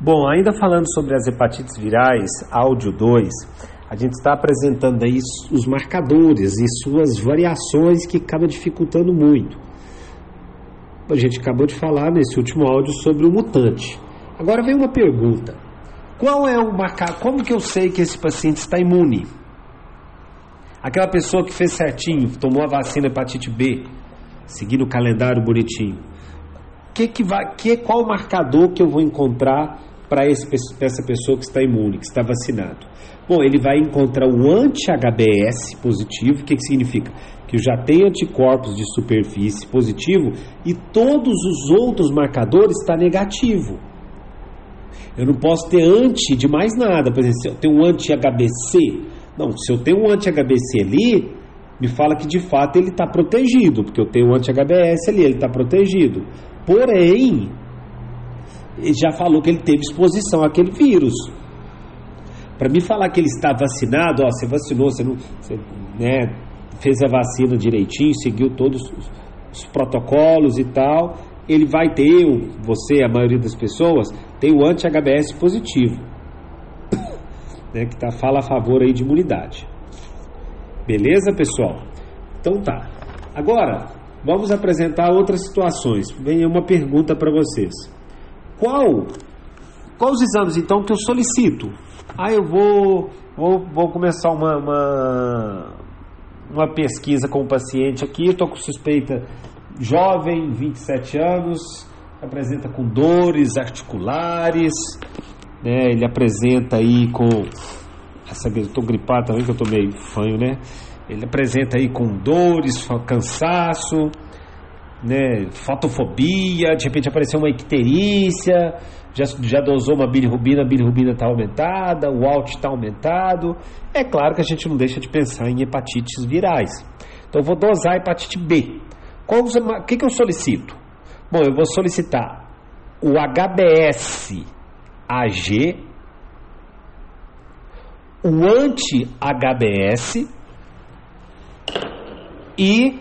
Bom, ainda falando sobre as hepatites virais, áudio 2, a gente está apresentando aí os marcadores e suas variações que acaba dificultando muito. A gente acabou de falar nesse último áudio sobre o mutante. Agora vem uma pergunta. Qual é o marcador? Como que eu sei que esse paciente está imune? Aquela pessoa que fez certinho, tomou a vacina hepatite B, seguindo o calendário bonitinho. Que que vai, que, qual o marcador que eu vou encontrar para essa pessoa que está imune, que está vacinado? Bom, ele vai encontrar o anti-HBS positivo, o que, que significa? Que já tem anticorpos de superfície positivo e todos os outros marcadores está negativo. Eu não posso ter anti de mais nada, por exemplo, se eu tenho um anti-HBC, não, se eu tenho um anti-HBC ali, me fala que de fato ele está protegido, porque eu tenho um anti-HBS ali, ele está protegido. Porém, ele já falou que ele teve exposição àquele vírus. Para me falar que ele está vacinado, ó, você vacinou, você não, você, né, fez a vacina direitinho, seguiu todos os, os protocolos e tal, ele vai ter, você, a maioria das pessoas, tem o anti-HBS positivo, né, que tá, fala a favor aí de imunidade. Beleza, pessoal? Então tá. Agora, vamos apresentar outras situações. Vem uma pergunta para vocês. Qual, quais os exames então que eu solicito? Ah, eu vou, vou, vou começar uma, uma, uma pesquisa com o paciente aqui. Eu estou com suspeita jovem, 27 anos, apresenta com dores articulares, né? Ele apresenta aí com essa estou gripado também que eu tô meio fanho, né? Ele apresenta aí com dores, cansaço, né, fotofobia, de repente apareceu uma icterícia, já, já dosou uma bilirrubina, a bilirrubina está aumentada, o ALT está aumentado. É claro que a gente não deixa de pensar em hepatites virais. Então eu vou dosar hepatite B. O que, que eu solicito? Bom, eu vou solicitar o HBS AG, o anti-HBS e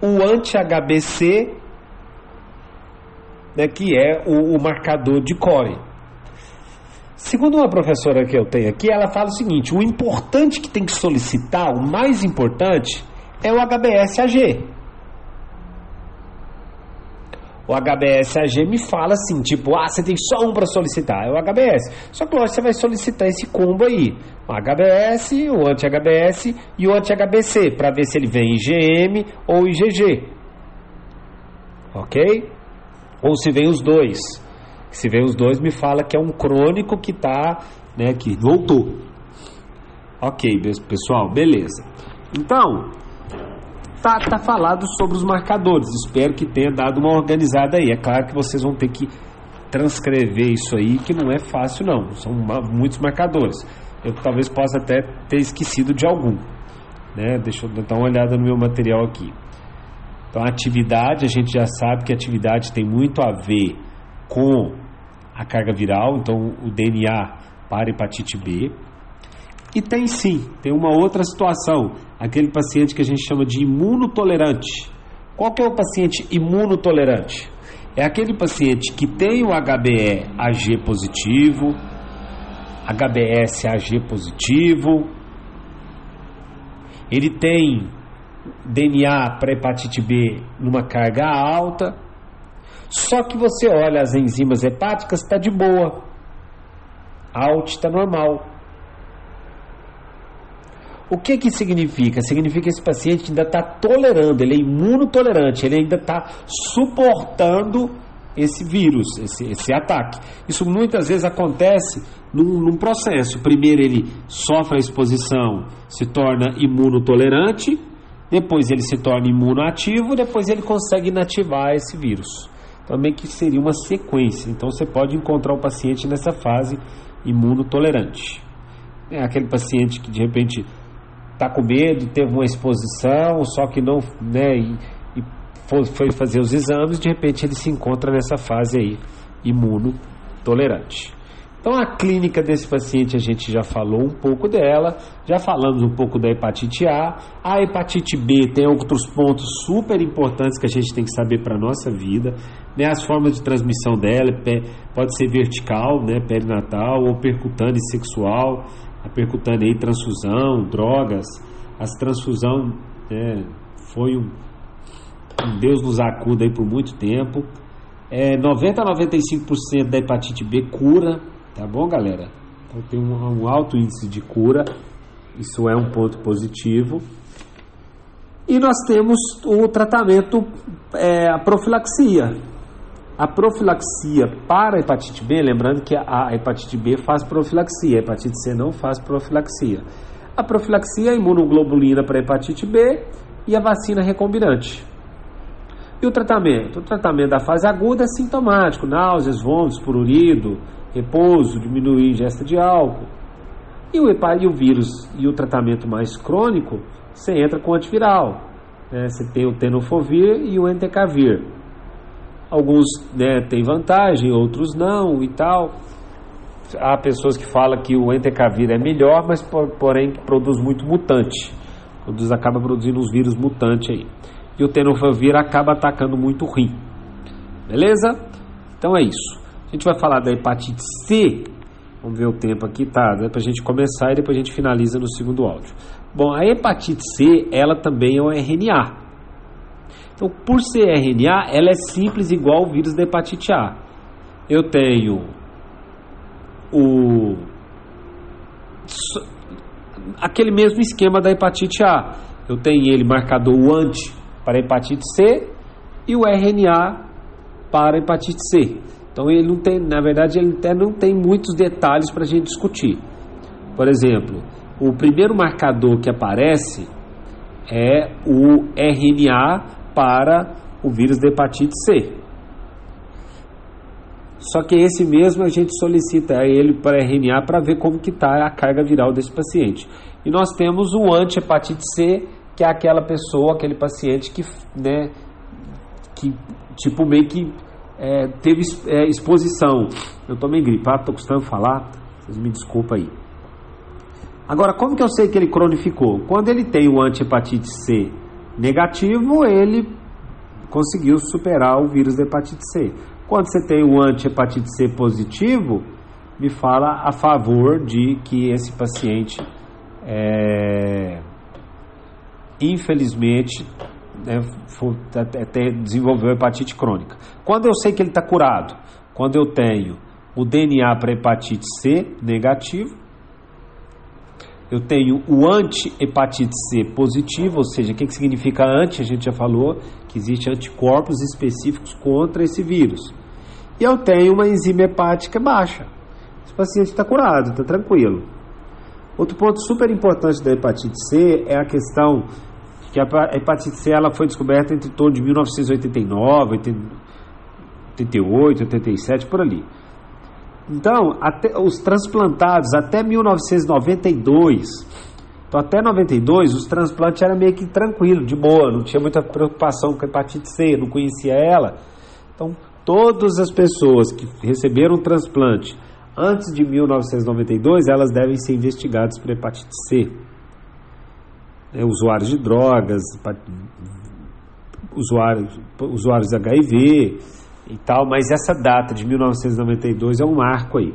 o anti-HBC, né, que é o, o marcador de core. Segundo uma professora que eu tenho aqui, ela fala o seguinte: o importante que tem que solicitar, o mais importante, é o HBS-AG. O HBS-AG me fala assim, tipo, ah, você tem só um para solicitar, é o HBS. Só que lógico, você vai solicitar esse combo aí, o HBS, o anti-HBS e o anti-HBC, para ver se ele vem IgM ou IgG. Ok? Ou se vem os dois. Se vem os dois, me fala que é um crônico que tá, né, que voltou. Ok, pessoal, beleza. Então, tá, tá falado sobre os marcadores. Espero que tenha dado uma organizada aí. É claro que vocês vão ter que transcrever isso aí, que não é fácil não. São muitos marcadores. Eu talvez possa até ter esquecido de algum. Né? Deixa eu dar uma olhada no meu material aqui. Então, a atividade, a gente já sabe que a atividade tem muito a ver com a carga viral, então o DNA para hepatite B. E tem sim, tem uma outra situação, aquele paciente que a gente chama de imunotolerante. Qual que é o paciente imunotolerante? É aquele paciente que tem o HBE AG positivo, HBS AG positivo, ele tem DNA para hepatite B numa carga alta, só que você olha as enzimas hepáticas, está de boa, a ALT está normal. O que que significa? Significa que esse paciente ainda está tolerando, ele é imunotolerante, ele ainda está suportando esse vírus, esse, esse ataque. Isso muitas vezes acontece num, num, processo. Primeiro ele sofre a exposição, se torna imunotolerante, depois ele se torna imunoativo, depois ele consegue inativar esse vírus. Também que seria uma sequência. Então você pode encontrar o paciente nessa fase imunotolerante. É aquele paciente que de repente está com medo, teve uma exposição, só que não, né, e, e foi fazer os exames, de repente ele se encontra nessa fase aí, imunotolerante. Então, a clínica desse paciente a gente já falou um pouco dela, já falamos um pouco da hepatite A. A hepatite B tem outros pontos super importantes que a gente tem que saber para nossa vida. Né? As formas de transmissão dela pode ser vertical, né? perinatal, ou percutânea e sexual. A percutânea aí, transfusão, drogas. As transfusão né? foi um, um Deus nos acuda aí por muito tempo. É, 90 a 95% da hepatite B cura, Tá bom, galera? Então tem um, um alto índice de cura, isso é um ponto positivo. E nós temos o tratamento, é, a profilaxia. A profilaxia para a hepatite B, lembrando que a hepatite B faz profilaxia, a hepatite C não faz profilaxia. A profilaxia é a imunoglobulina para a hepatite B e a vacina recombinante. E o tratamento? O tratamento da fase aguda é sintomático, náuseas, vômitos, prurido, repouso, diminuir ingesta de álcool. E o, e o vírus e o tratamento mais crônico, você entra com antiviral. Né? Você tem o tenofovir e o entecavir. Alguns né, têm vantagem, outros não e tal. Há pessoas que falam que o entecavir é melhor, mas porém produz muito mutante. Produz, acaba produzindo uns vírus mutantes aí. E o tenofovir acaba atacando muito o rim. Beleza? Então é isso. A gente vai falar da hepatite C. Vamos ver o tempo aqui, tá? Dá pra gente começar e depois a gente finaliza no segundo áudio. Bom, a hepatite C, ela também é um RNA. Então, por ser RNA, ela é simples igual o vírus da hepatite A. Eu tenho o aquele mesmo esquema da hepatite A. Eu tenho ele marcador o anti para hepatite C e o RNA para hepatite C. Então ele não tem, na verdade, ele até não tem muitos detalhes para a gente discutir. Por exemplo, o primeiro marcador que aparece é o RNA para o vírus da hepatite C. Só que esse mesmo a gente solicita ele para RNA para ver como que está a carga viral desse paciente. E nós temos o anti-hepatite C, que é aquela pessoa, aquele paciente que, né, que tipo meio que é, teve é, exposição. Eu estou meio gripado, estou custando falar, vocês me desculpa aí. Agora, como que eu sei que ele cronificou? Quando ele tem o anti-hepatite C negativo, ele conseguiu superar o vírus da hepatite C. Quando você tem o anti-hepatite C positivo, me fala a favor de que esse paciente, é, infelizmente, né, até desenvolveu hepatite crônica. Quando eu sei que ele está curado, quando eu tenho o DNA para hepatite C negativo, eu tenho o anti-hepatite C positivo, ou seja, o que, que significa anti? A gente já falou que existem anticorpos específicos contra esse vírus. E eu tenho uma enzima hepática baixa. Esse paciente está curado, está tranquilo. Outro ponto super importante da hepatite C é a questão que a hepatite C ela foi descoberta entre torno de 1989, 88, 87, por ali. Então, até, os transplantados até 1992, então até 92, os transplantes eram meio que tranquilo, de boa, não tinha muita preocupação com a hepatite C, não conhecia ela. Então, todas as pessoas que receberam um transplante antes de 1992, elas devem ser investigadas por hepatite C né, usuários de drogas, usuários, usuários de HIV e tal, mas essa data de 1992 é um marco aí.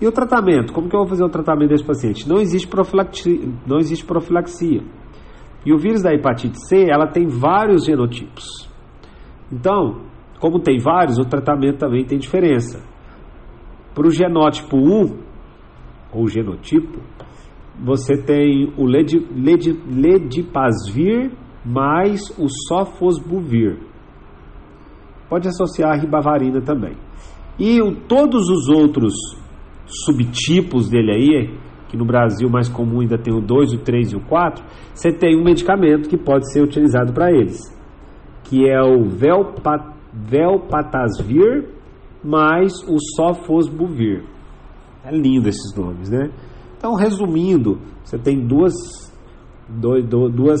E o tratamento? Como que eu vou fazer o tratamento desse paciente? Não existe profilaxia. Não existe profilaxia. E o vírus da hepatite C, ela tem vários genotipos. Então, como tem vários, o tratamento também tem diferença. Para o genótipo 1, ou genotipo, você tem o led, led, ledipasvir mais o sofosbuvir. Pode associar a ribavarina também. E o, todos os outros subtipos dele aí, que no Brasil mais comum ainda tem o 2, o 3 e o 4, você tem um medicamento que pode ser utilizado para eles, que é o Velpat, Velpatasvir mais o Sofosbuvir. É lindo esses nomes, né? Então, resumindo, você tem duas, dois, duas,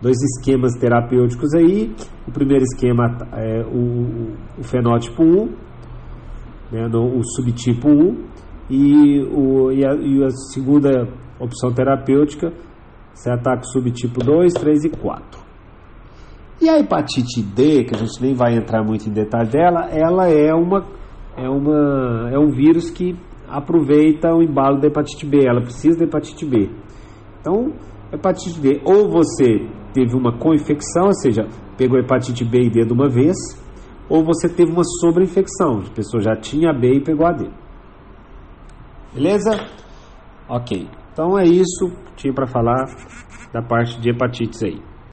dois esquemas terapêuticos aí. O primeiro esquema é o, o fenótipo 1, né, no, o subtipo 1, e, o, e, a, e a segunda opção terapêutica, você ataca o subtipo 2, 3 e 4. E a hepatite D, que a gente nem vai entrar muito em detalhe dela, ela é uma é uma é um vírus que aproveita o embalo da hepatite B, ela precisa da hepatite B. Então, hepatite D, ou você teve uma co-infecção, ou seja, pegou hepatite B e D de uma vez, ou você teve uma sobreinfecção, a pessoa já tinha B e pegou a D. Beleza? Ok. Então é isso que tinha para falar da parte de hepatites aí.